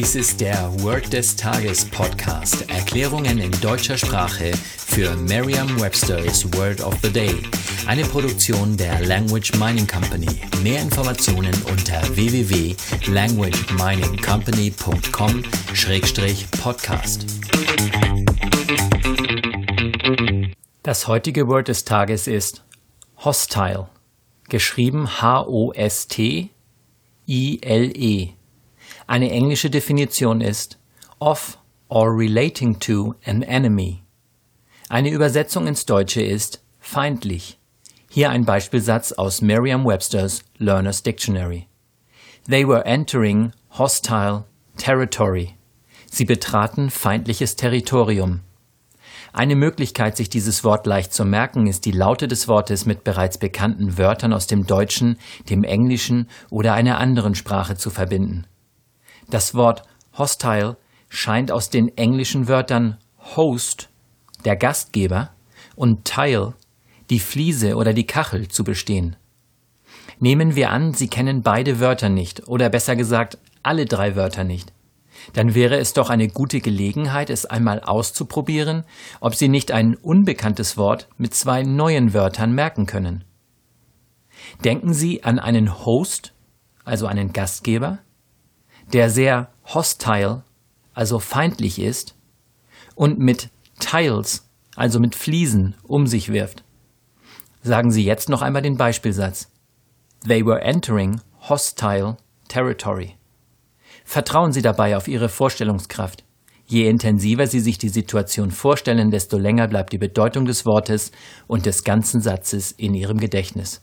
Dies ist der Word des Tages Podcast. Erklärungen in deutscher Sprache für Merriam-Webster's Word of the Day. Eine Produktion der Language Mining Company. Mehr Informationen unter www.languageminingcompany.com-podcast. Das heutige Word des Tages ist hostile, geschrieben H-O-S-T-I-L-E. Eine englische Definition ist of or relating to an enemy. Eine Übersetzung ins Deutsche ist feindlich. Hier ein Beispielsatz aus Merriam-Webster's Learner's Dictionary. They were entering hostile territory. Sie betraten feindliches Territorium. Eine Möglichkeit, sich dieses Wort leicht zu merken, ist die Laute des Wortes mit bereits bekannten Wörtern aus dem Deutschen, dem Englischen oder einer anderen Sprache zu verbinden. Das Wort hostile scheint aus den englischen Wörtern host, der Gastgeber, und tile, die Fliese oder die Kachel, zu bestehen. Nehmen wir an, Sie kennen beide Wörter nicht, oder besser gesagt, alle drei Wörter nicht. Dann wäre es doch eine gute Gelegenheit, es einmal auszuprobieren, ob Sie nicht ein unbekanntes Wort mit zwei neuen Wörtern merken können. Denken Sie an einen Host, also einen Gastgeber, der sehr hostile, also feindlich ist, und mit Tiles, also mit Fliesen, um sich wirft. Sagen Sie jetzt noch einmal den Beispielsatz. They were entering hostile territory. Vertrauen Sie dabei auf Ihre Vorstellungskraft. Je intensiver Sie sich die Situation vorstellen, desto länger bleibt die Bedeutung des Wortes und des ganzen Satzes in Ihrem Gedächtnis.